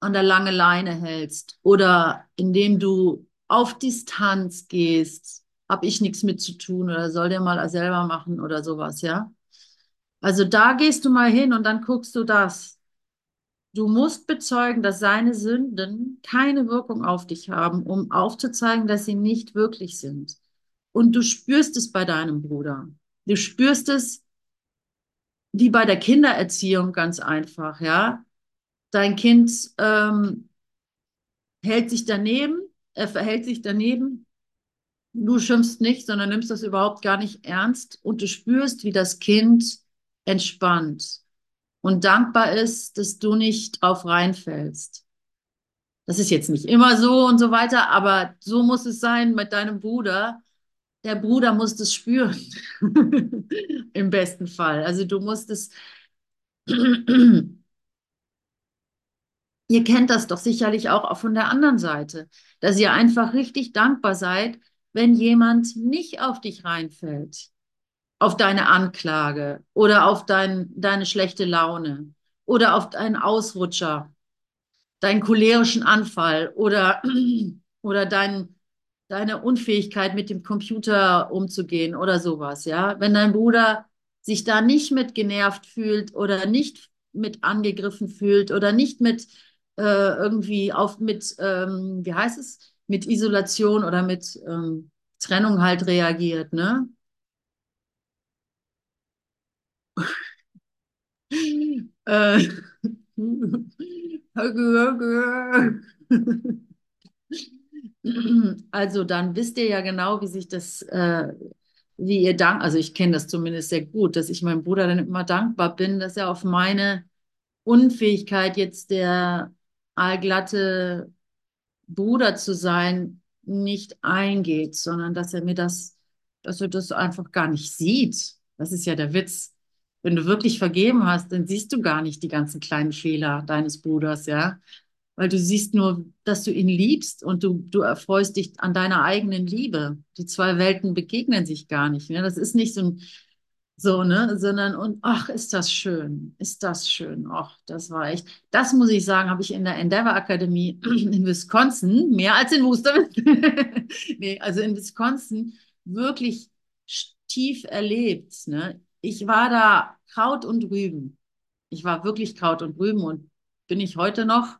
[SPEAKER 1] an der lange Leine hältst oder indem du auf Distanz gehst, habe ich nichts mit zu tun oder soll der mal selber machen oder sowas, ja? Also da gehst du mal hin und dann guckst du das. Du musst bezeugen, dass seine Sünden keine Wirkung auf dich haben, um aufzuzeigen, dass sie nicht wirklich sind. Und du spürst es bei deinem Bruder. Du spürst es wie bei der Kindererziehung ganz einfach, ja. Dein Kind ähm, hält sich daneben er verhält sich daneben. Du schimpfst nicht, sondern nimmst das überhaupt gar nicht ernst und du spürst, wie das Kind entspannt und dankbar ist, dass du nicht drauf reinfällst. Das ist jetzt nicht immer so und so weiter, aber so muss es sein mit deinem Bruder. Der Bruder muss es spüren, im besten Fall. Also du musst es Ihr kennt das doch sicherlich auch von der anderen Seite, dass ihr einfach richtig dankbar seid, wenn jemand nicht auf dich reinfällt, auf deine Anklage oder auf dein, deine schlechte Laune oder auf deinen Ausrutscher, deinen cholerischen Anfall oder, oder dein, deine Unfähigkeit mit dem Computer umzugehen oder sowas, ja. Wenn dein Bruder sich da nicht mit genervt fühlt oder nicht mit angegriffen fühlt oder nicht mit äh, irgendwie auf mit, ähm, wie heißt es, mit Isolation oder mit, ähm, Trennung halt reagiert, ne? Äh, Also dann wisst ihr ja genau, wie sich das, äh, wie ihr dank, also ich kenne das zumindest sehr gut, dass ich meinem Bruder dann immer dankbar bin, dass er auf meine Unfähigkeit jetzt der allglatte Bruder zu sein nicht eingeht, sondern dass er mir das, dass er das einfach gar nicht sieht. Das ist ja der Witz. Wenn du wirklich vergeben hast, dann siehst du gar nicht die ganzen kleinen Fehler deines Bruders, ja weil du siehst nur, dass du ihn liebst und du, du erfreust dich an deiner eigenen Liebe. Die zwei Welten begegnen sich gar nicht. Ne? Das ist nicht so ein, so, ne, sondern und ach, ist das schön, ist das schön. Ach, das war echt, das muss ich sagen, habe ich in der Endeavor Akademie in Wisconsin, mehr als in Worcester, nee, also in Wisconsin wirklich tief erlebt. Ne? Ich war da Kraut und Rüben. Ich war wirklich Kraut und Rüben und bin ich heute noch.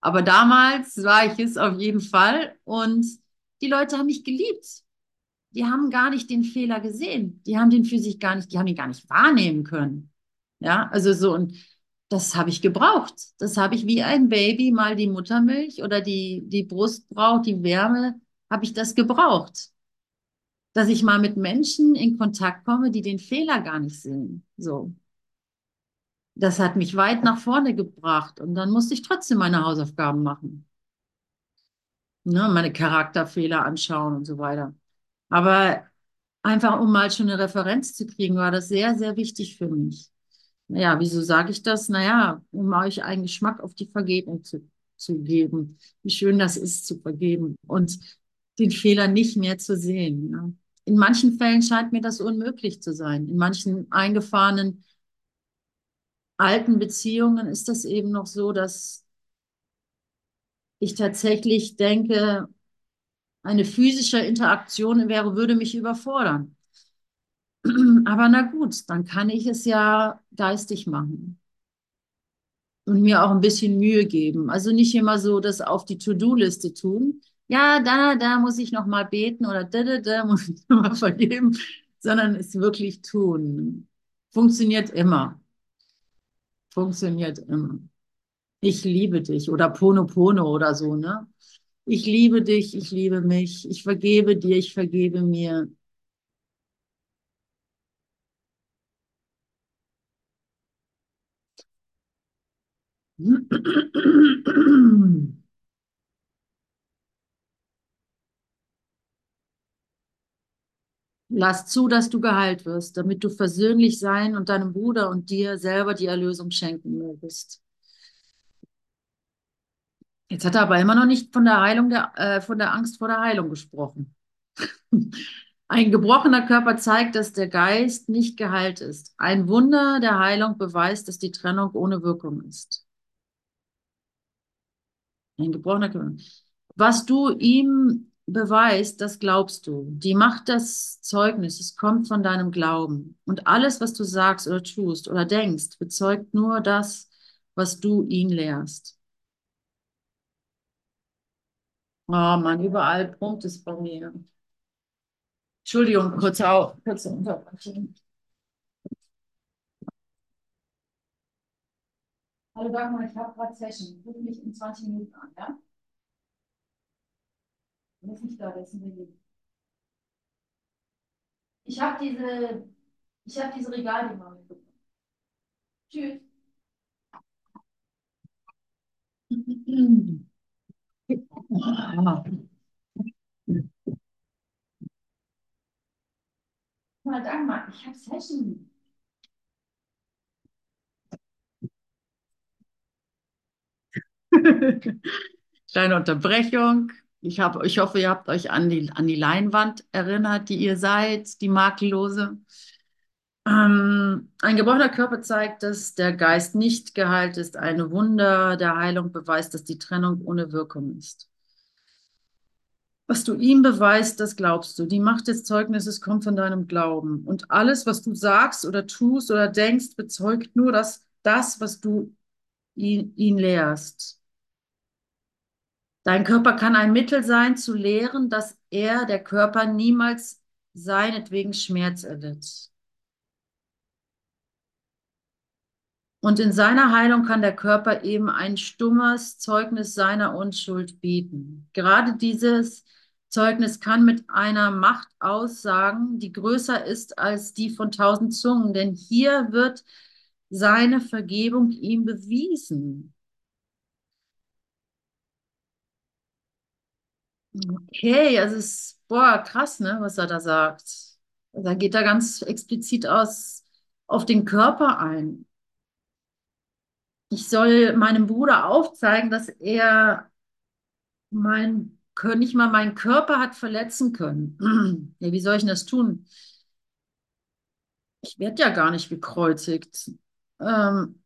[SPEAKER 1] Aber damals war ich es auf jeden Fall und die Leute haben mich geliebt. Die haben gar nicht den Fehler gesehen. Die haben den für sich gar nicht, die haben ihn gar nicht wahrnehmen können. Ja, also so und das habe ich gebraucht. Das habe ich wie ein Baby mal die Muttermilch oder die, die Brust braucht, die Wärme, habe ich das gebraucht. Dass ich mal mit Menschen in Kontakt komme, die den Fehler gar nicht sehen. So das hat mich weit nach vorne gebracht und dann musste ich trotzdem meine Hausaufgaben machen. Ne, meine Charakterfehler anschauen und so weiter. Aber einfach, um mal schon eine Referenz zu kriegen, war das sehr, sehr wichtig für mich. Naja, wieso sage ich das? Naja, um euch einen Geschmack auf die Vergebung zu, zu geben. Wie schön das ist, zu vergeben und den Fehler nicht mehr zu sehen. Ja. In manchen Fällen scheint mir das unmöglich zu sein. In manchen eingefahrenen alten Beziehungen ist das eben noch so, dass ich tatsächlich denke, eine physische Interaktion wäre, würde mich überfordern. Aber na gut, dann kann ich es ja geistig machen und mir auch ein bisschen Mühe geben. Also nicht immer so das auf die To-Do-Liste tun. Ja, da, da muss ich noch mal beten oder da, da, da muss ich noch mal vergeben, sondern es wirklich tun. Funktioniert immer funktioniert immer. Ich liebe dich oder Pono Pono oder so, ne? Ich liebe dich, ich liebe mich, ich vergebe dir, ich vergebe mir. Lass zu, dass du geheilt wirst, damit du versöhnlich sein und deinem Bruder und dir selber die Erlösung schenken mögest. Jetzt hat er aber immer noch nicht von der Heilung der, äh, von der Angst vor der Heilung gesprochen. Ein gebrochener Körper zeigt, dass der Geist nicht geheilt ist. Ein Wunder der Heilung beweist, dass die Trennung ohne Wirkung ist. Ein gebrochener Körper. Was du ihm beweist, das glaubst du. Die Macht des Zeugnisses kommt von deinem Glauben. Und alles, was du sagst oder tust oder denkst, bezeugt nur das, was du ihn lehrst. Oh Mann, überall brummt es bei mir. Entschuldigung, kurze, kurze Unterbrechung. Hallo Dagmar, ich habe gerade Session. Ruf mich in 20 Minuten an, ja? Der ist nicht da, ist in Berlin. Ich habe diese, ich habe diese Regale mal mitgebracht. Tschüss. Mal ich habe Session. Kleine Unterbrechung. Ich, hab, ich hoffe, ihr habt euch an die, an die Leinwand erinnert, die ihr seid, die makellose. Ähm, ein gebrochener Körper zeigt, dass der Geist nicht geheilt ist. Ein Wunder der Heilung beweist, dass die Trennung ohne Wirkung ist. Was du ihm beweist, das glaubst du. Die Macht des Zeugnisses kommt von deinem Glauben. Und alles, was du sagst oder tust oder denkst, bezeugt nur das, das was du ihn, ihn lehrst. Dein Körper kann ein Mittel sein, zu lehren, dass er, der Körper, niemals seinetwegen Schmerz erlitt. Und in seiner Heilung kann der Körper eben ein stummes Zeugnis seiner Unschuld bieten. Gerade dieses Zeugnis kann mit einer Macht aussagen, die größer ist als die von tausend Zungen, denn hier wird seine Vergebung ihm bewiesen. Okay, also es ist, boah, krass, ne, was er da sagt. Da geht er ganz explizit aus, auf den Körper ein. Ich soll meinem Bruder aufzeigen, dass er mein, nicht mal meinen Körper hat verletzen können. Ja, wie soll ich denn das tun? Ich werde ja gar nicht gekreuzigt. Ähm,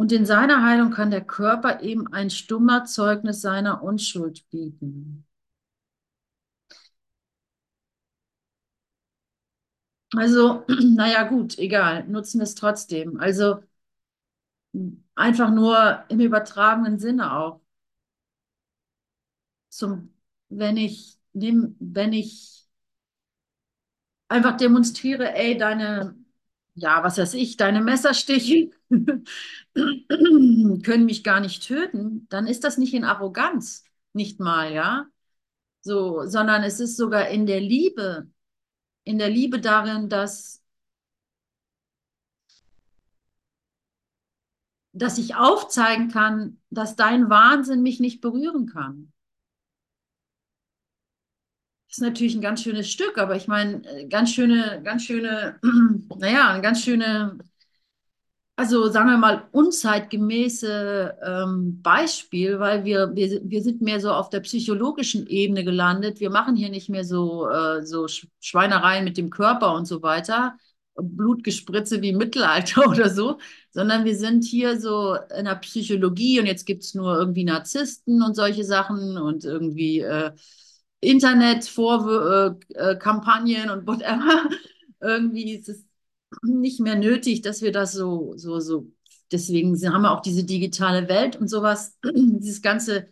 [SPEAKER 1] und in seiner Heilung kann der Körper eben ein stummer Zeugnis seiner Unschuld bieten. Also, naja, gut, egal, nutzen es trotzdem. Also einfach nur im übertragenen Sinne auch. Zum, wenn ich, wenn ich einfach demonstriere, ey, deine, ja, was weiß ich, deine Messerstiche können mich gar nicht töten, dann ist das nicht in Arroganz, nicht mal, ja, so, sondern es ist sogar in der Liebe, in der Liebe darin, dass, dass ich aufzeigen kann, dass dein Wahnsinn mich nicht berühren kann. Ist natürlich ein ganz schönes Stück, aber ich meine, äh, ganz schöne, ganz schöne, naja, eine ganz schöne also sagen wir mal, unzeitgemäße ähm, Beispiel, weil wir, wir, wir sind mehr so auf der psychologischen Ebene gelandet. Wir machen hier nicht mehr so, äh, so Schweinereien mit dem Körper und so weiter, Blutgespritze wie Mittelalter oder so, sondern wir sind hier so in der Psychologie und jetzt gibt es nur irgendwie Narzissten und solche Sachen und irgendwie äh, Internetkampagnen äh, und whatever. irgendwie ist es nicht mehr nötig, dass wir das so, so, so, deswegen haben wir auch diese digitale Welt und sowas, dieses ganze,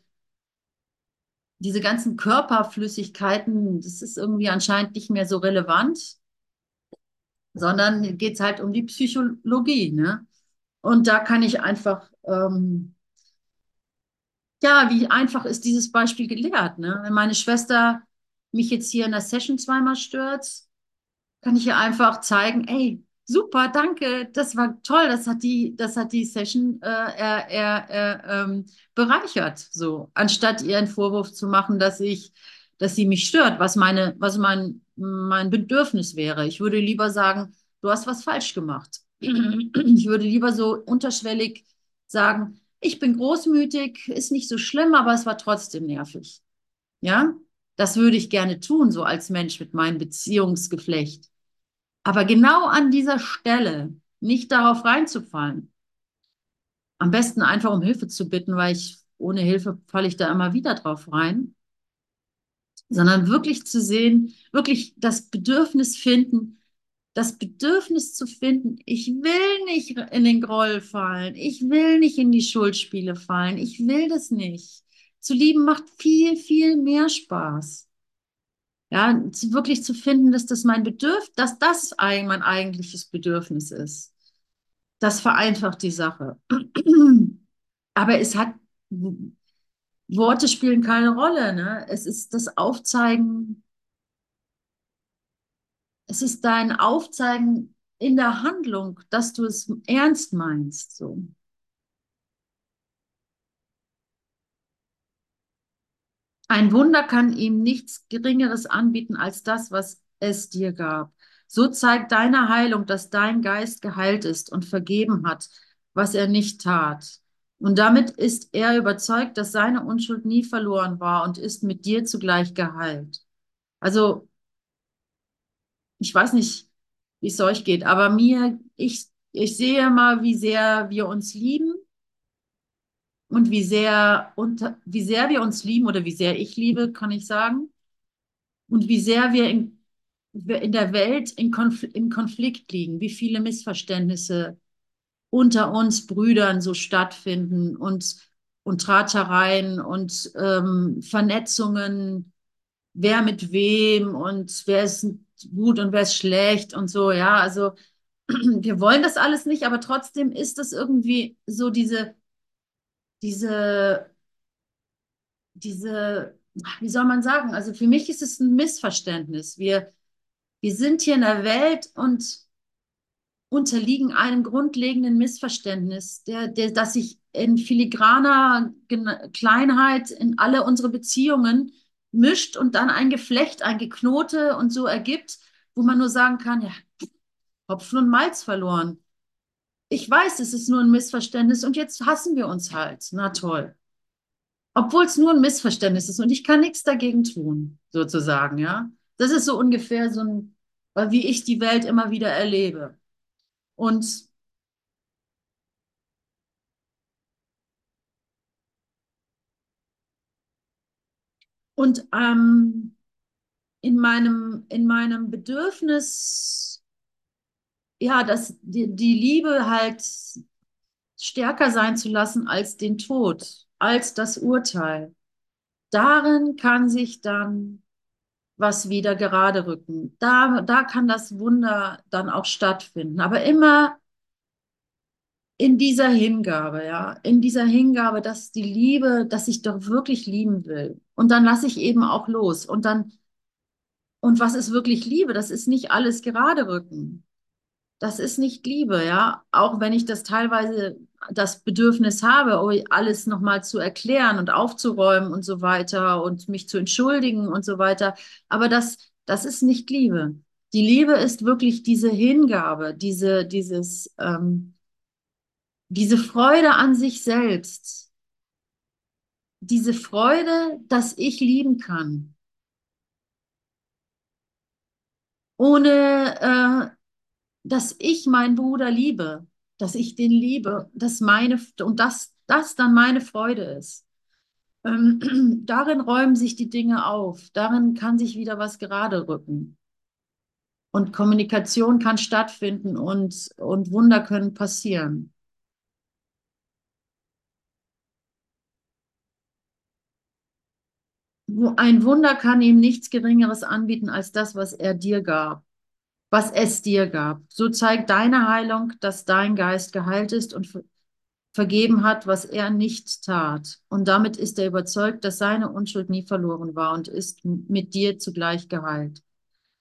[SPEAKER 1] diese ganzen Körperflüssigkeiten, das ist irgendwie anscheinend nicht mehr so relevant, sondern geht es halt um die Psychologie, ne? Und da kann ich einfach, ähm, ja, wie einfach ist dieses Beispiel gelehrt, ne? Wenn meine Schwester mich jetzt hier in der Session zweimal stört, kann ich ihr einfach zeigen, ey, super, danke, das war toll, das hat die, das hat die Session äh, er, er, ähm, bereichert, so, anstatt ihr einen Vorwurf zu machen, dass ich, dass sie mich stört, was meine, was mein, mein Bedürfnis wäre. Ich würde lieber sagen, du hast was falsch gemacht. Ich würde lieber so unterschwellig sagen, ich bin großmütig, ist nicht so schlimm, aber es war trotzdem nervig. Ja, das würde ich gerne tun, so als Mensch mit meinem Beziehungsgeflecht. Aber genau an dieser Stelle nicht darauf reinzufallen. Am besten einfach um Hilfe zu bitten, weil ich ohne Hilfe falle ich da immer wieder drauf rein. Sondern wirklich zu sehen, wirklich das Bedürfnis finden, das Bedürfnis zu finden, ich will nicht in den Groll fallen, ich will nicht in die Schuldspiele fallen, ich will das nicht. Zu lieben macht viel, viel mehr Spaß. Ja, wirklich zu finden, dass das mein Bedürfnis, dass das mein eigentliches Bedürfnis ist. Das vereinfacht die Sache. Aber es hat, Worte spielen keine Rolle, ne? Es ist das Aufzeigen, es ist dein Aufzeigen in der Handlung, dass du es ernst meinst, so. Ein Wunder kann ihm nichts Geringeres anbieten als das, was es dir gab. So zeigt deine Heilung, dass dein Geist geheilt ist und vergeben hat, was er nicht tat. Und damit ist er überzeugt, dass seine Unschuld nie verloren war und ist mit dir zugleich geheilt. Also, ich weiß nicht, wie es euch geht, aber mir, ich, ich sehe mal, wie sehr wir uns lieben und wie sehr, unter, wie sehr wir uns lieben oder wie sehr ich liebe, kann ich sagen. Und wie sehr wir in, in der Welt in Konfl im Konflikt liegen, wie viele Missverständnisse unter uns Brüdern so stattfinden und, und Tratschereien und ähm, Vernetzungen, wer mit wem und wer ist gut und wer ist schlecht und so, ja, also wir wollen das alles nicht, aber trotzdem ist es irgendwie so diese, diese, diese, wie soll man sagen? Also für mich ist es ein Missverständnis. Wir, wir sind hier in der Welt und unterliegen einem grundlegenden Missverständnis, der, der, das sich in filigraner Kleinheit in alle unsere Beziehungen mischt und dann ein Geflecht, ein Geknote und so ergibt, wo man nur sagen kann, ja, Hopfen und Malz verloren. Ich weiß, es ist nur ein Missverständnis und jetzt hassen wir uns halt. Na toll. Obwohl es nur ein Missverständnis ist und ich kann nichts dagegen tun, sozusagen, ja. Das ist so ungefähr so ein, wie ich die Welt immer wieder erlebe. Und und ähm, in meinem in meinem Bedürfnis ja, dass die, die Liebe halt stärker sein zu lassen als den Tod, als das Urteil. Darin kann sich dann was wieder gerade rücken. Da, da kann das Wunder dann auch stattfinden. Aber immer in dieser Hingabe, ja, in dieser Hingabe, dass die Liebe, dass ich doch wirklich lieben will. Und dann lasse ich eben auch los. Und dann, und was ist wirklich Liebe? Das ist nicht alles gerade rücken das ist nicht Liebe, ja. Auch wenn ich das teilweise das Bedürfnis habe, oh, alles nochmal zu erklären und aufzuräumen und so weiter und mich zu entschuldigen und so weiter. Aber das, das ist nicht Liebe. Die Liebe ist wirklich diese Hingabe, diese, dieses, ähm, diese Freude an sich selbst. Diese Freude, dass ich lieben kann. Ohne, äh, dass ich meinen Bruder liebe, dass ich den liebe, dass meine und dass das dann meine Freude ist. Ähm, darin räumen sich die Dinge auf, darin kann sich wieder was gerade rücken. Und Kommunikation kann stattfinden und, und Wunder können passieren. Ein Wunder kann ihm nichts Geringeres anbieten als das, was er dir gab was es dir gab. So zeigt deine Heilung, dass dein Geist geheilt ist und vergeben hat, was er nicht tat. Und damit ist er überzeugt, dass seine Unschuld nie verloren war und ist mit dir zugleich geheilt.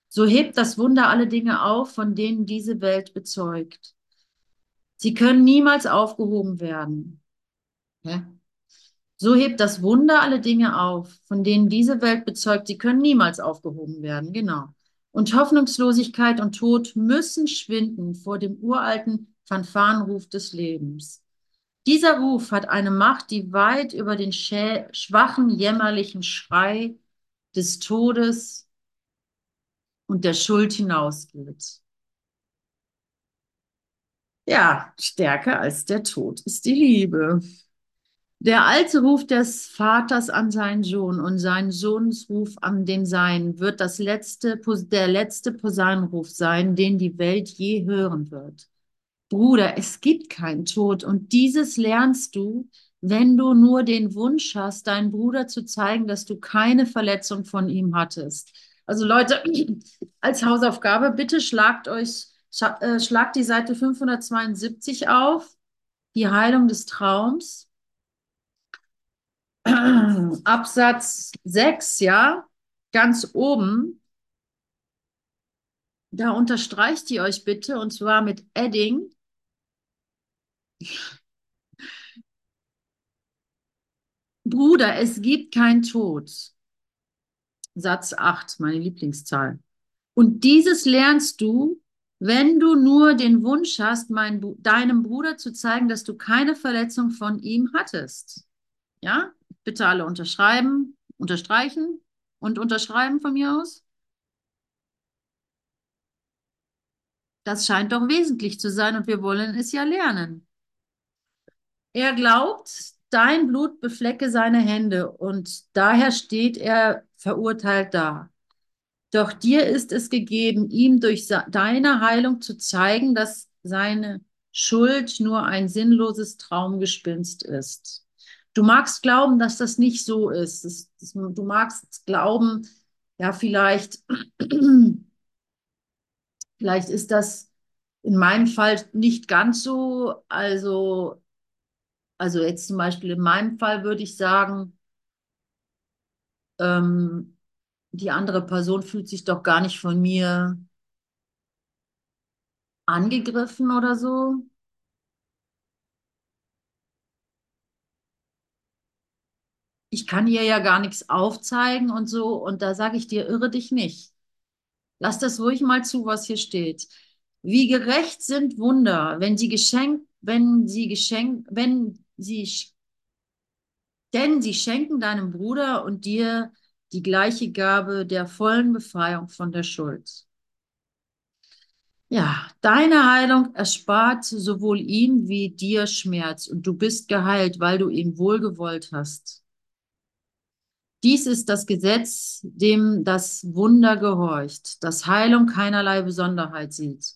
[SPEAKER 1] So hebt das Wunder alle Dinge auf, von denen diese Welt bezeugt. Sie können niemals aufgehoben werden. Ja? So hebt das Wunder alle Dinge auf, von denen diese Welt bezeugt. Sie können niemals aufgehoben werden. Genau und Hoffnungslosigkeit und Tod müssen schwinden vor dem uralten Fanfarenruf des Lebens. Dieser Ruf hat eine Macht, die weit über den schwachen, jämmerlichen Schrei des Todes und der Schuld hinausgeht. Ja, stärker als der Tod ist die Liebe. Der alte Ruf des Vaters an seinen Sohn und sein Sohnsruf an den Seinen wird das letzte, der letzte Posaunenruf sein, den die Welt je hören wird. Bruder, es gibt keinen Tod und dieses lernst du, wenn du nur den Wunsch hast, deinen Bruder zu zeigen, dass du keine Verletzung von ihm hattest. Also Leute, als Hausaufgabe, bitte schlagt euch, äh, schlagt die Seite 572 auf, die Heilung des Traums. Absatz 6, ja, ganz oben, da unterstreicht ihr euch bitte, und zwar mit Edding. Bruder, es gibt kein Tod. Satz 8, meine Lieblingszahl. Und dieses lernst du, wenn du nur den Wunsch hast, mein, deinem Bruder zu zeigen, dass du keine Verletzung von ihm hattest. Ja? Bitte alle unterschreiben, unterstreichen und unterschreiben von mir aus. Das scheint doch wesentlich zu sein und wir wollen es ja lernen. Er glaubt, dein Blut beflecke seine Hände und daher steht er verurteilt da. Doch dir ist es gegeben, ihm durch deine Heilung zu zeigen, dass seine Schuld nur ein sinnloses Traumgespinst ist. Du magst glauben, dass das nicht so ist. Das, das, du magst glauben, ja, vielleicht, vielleicht ist das in meinem Fall nicht ganz so. Also, also jetzt zum Beispiel in meinem Fall würde ich sagen, ähm, die andere Person fühlt sich doch gar nicht von mir angegriffen oder so. Ich kann ihr ja gar nichts aufzeigen und so. Und da sage ich dir, irre dich nicht. Lass das ruhig mal zu, was hier steht. Wie gerecht sind Wunder, wenn sie geschenkt, wenn sie geschenkt, wenn sie, denn sie schenken deinem Bruder und dir die gleiche Gabe der vollen Befreiung von der Schuld. Ja, deine Heilung erspart sowohl ihm wie dir Schmerz und du bist geheilt, weil du ihm wohlgewollt hast. Dies ist das Gesetz, dem das Wunder gehorcht, das Heilung keinerlei Besonderheit sieht.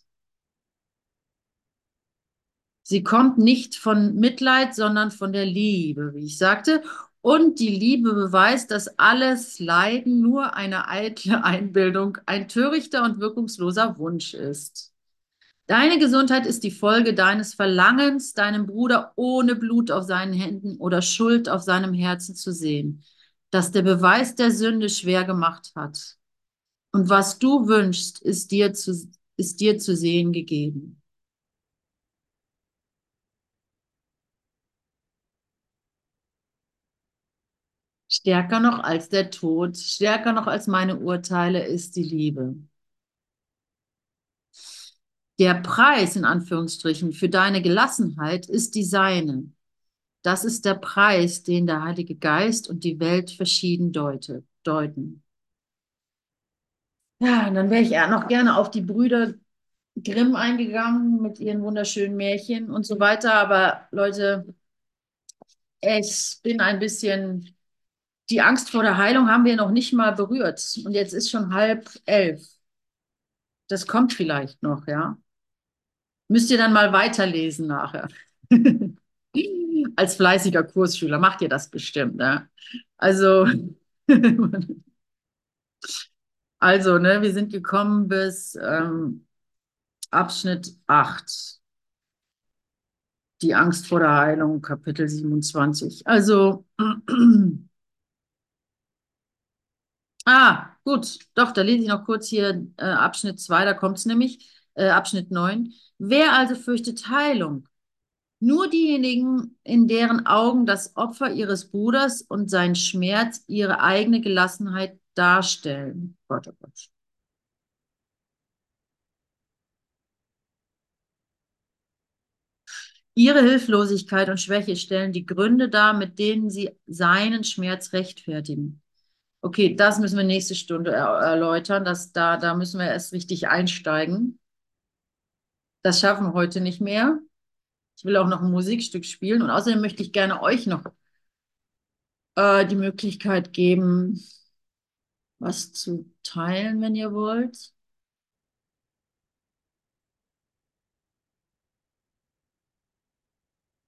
[SPEAKER 1] Sie kommt nicht von Mitleid, sondern von der Liebe, wie ich sagte. Und die Liebe beweist, dass alles Leiden nur eine eitle Einbildung, ein törichter und wirkungsloser Wunsch ist. Deine Gesundheit ist die Folge deines Verlangens, deinem Bruder ohne Blut auf seinen Händen oder Schuld auf seinem Herzen zu sehen, das der Beweis der Sünde schwer gemacht hat. Und was du wünschst, ist dir zu, ist dir zu sehen gegeben. Stärker noch als der Tod, stärker noch als meine Urteile ist die Liebe. Der Preis in Anführungsstrichen für deine Gelassenheit ist die seine. Das ist der Preis, den der Heilige Geist und die Welt verschieden deute, deuten. Ja, und dann wäre ich noch gerne auf die Brüder Grimm eingegangen mit ihren wunderschönen Märchen und so weiter. Aber Leute, ich bin ein bisschen, die Angst vor der Heilung haben wir noch nicht mal berührt. Und jetzt ist schon halb elf. Das kommt vielleicht noch, ja. Müsst ihr dann mal weiterlesen nachher. Als fleißiger Kursschüler macht ihr das bestimmt, ne? Also, also, ne, wir sind gekommen bis ähm, Abschnitt 8. Die Angst vor der Heilung, Kapitel 27. Also, ah, gut, doch, da lese ich noch kurz hier äh, Abschnitt 2, da kommt es nämlich, äh, Abschnitt 9. Wer also fürchtet Heilung? Nur diejenigen, in deren Augen das Opfer ihres Bruders und sein Schmerz ihre eigene Gelassenheit darstellen. Gott, oh Gott. Ihre Hilflosigkeit und Schwäche stellen die Gründe dar, mit denen sie seinen Schmerz rechtfertigen. Okay, das müssen wir nächste Stunde er erläutern. Das, da, da müssen wir erst richtig einsteigen. Das schaffen wir heute nicht mehr. Ich will auch noch ein Musikstück spielen und außerdem möchte ich gerne euch noch äh, die Möglichkeit geben, was zu teilen, wenn ihr wollt.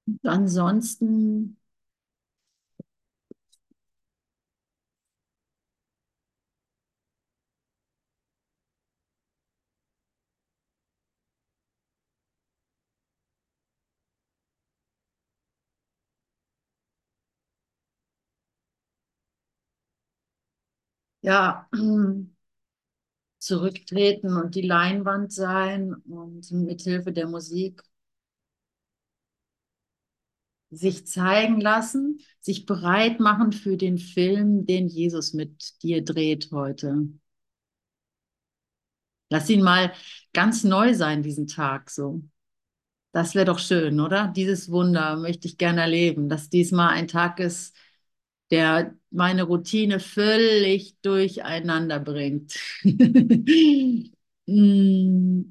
[SPEAKER 1] Und ansonsten ja, zurücktreten und die Leinwand sein und mithilfe der Musik sich zeigen lassen, sich bereit machen für den Film, den Jesus mit dir dreht heute. Lass ihn mal ganz neu sein, diesen Tag so. Das wäre doch schön, oder? Dieses Wunder möchte ich gerne erleben, dass diesmal ein Tag ist, der meine Routine völlig durcheinander bringt. mm.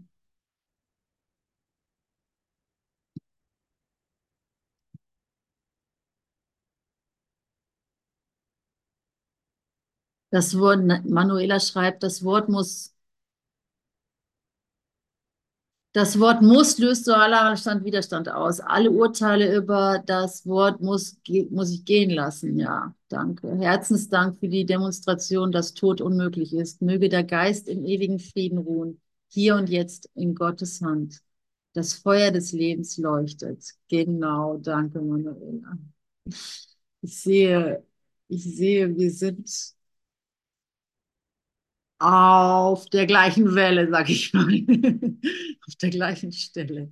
[SPEAKER 1] Das Wort, Manuela schreibt, das Wort muss Das Wort muss löst so aller Stand Widerstand aus. Alle Urteile über das Wort muss, muss ich gehen lassen. Ja, danke. Herzensdank für die Demonstration, dass Tod unmöglich ist. Möge der Geist im ewigen Frieden ruhen, hier und jetzt in Gottes Hand. Das Feuer des Lebens leuchtet. Genau, danke, Manuela. Ich sehe, ich sehe, wir sind auf der gleichen Welle, sag ich mal. auf der gleichen Stelle.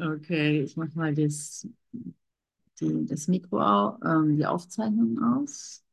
[SPEAKER 1] Okay, ich mache mal das, die, das Mikro, ähm, die Aufzeichnung aus.